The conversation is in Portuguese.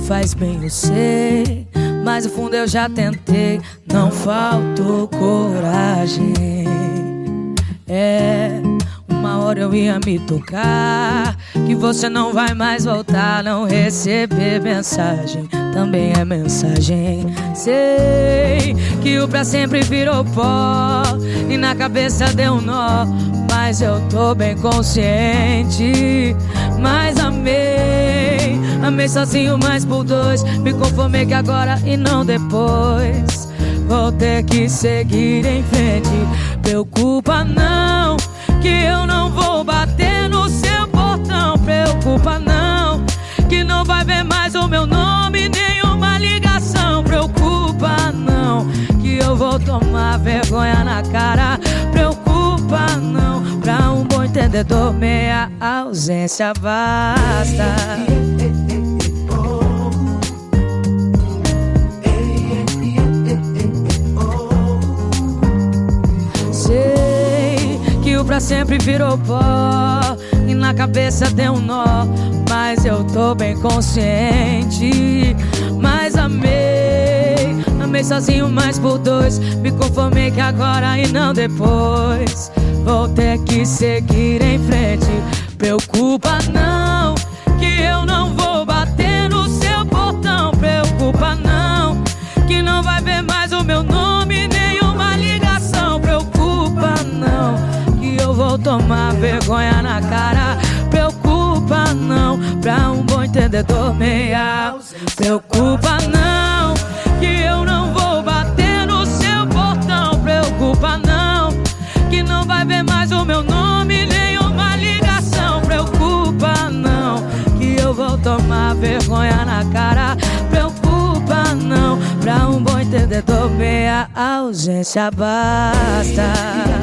faz bem, eu sei. Mas o fundo eu já tentei, não faltou coragem. É, uma hora eu ia me tocar. Que você não vai mais voltar, não receber mensagem. Também é mensagem. Sei que o pra sempre virou pó. E na cabeça deu um nó. Mas eu tô bem consciente. Amei, sozinho, mas por dois. Me conformei que agora e não depois. Vou ter que seguir em frente. Preocupa não, que eu não vou bater no seu portão. Preocupa não, que não vai ver mais o meu nome, nenhuma ligação. Preocupa não, que eu vou tomar vergonha na cara. Preocupa não, pra um bom entendedor, meia ausência basta. Pra sempre virou pó e na cabeça deu um nó, mas eu tô bem consciente. Mas amei, amei sozinho, mas por dois. Me conformei que agora e não depois. Vou ter que seguir em frente. Preocupa não, tomar vergonha na cara. Preocupa não, pra um bom entendedor meia. Preocupa não, que eu não vou bater no seu portão. Preocupa não, que não vai ver mais o meu nome, nenhuma ligação. Preocupa não, que eu vou tomar vergonha na cara. Preocupa não, pra um bom entendedor meia ausência basta.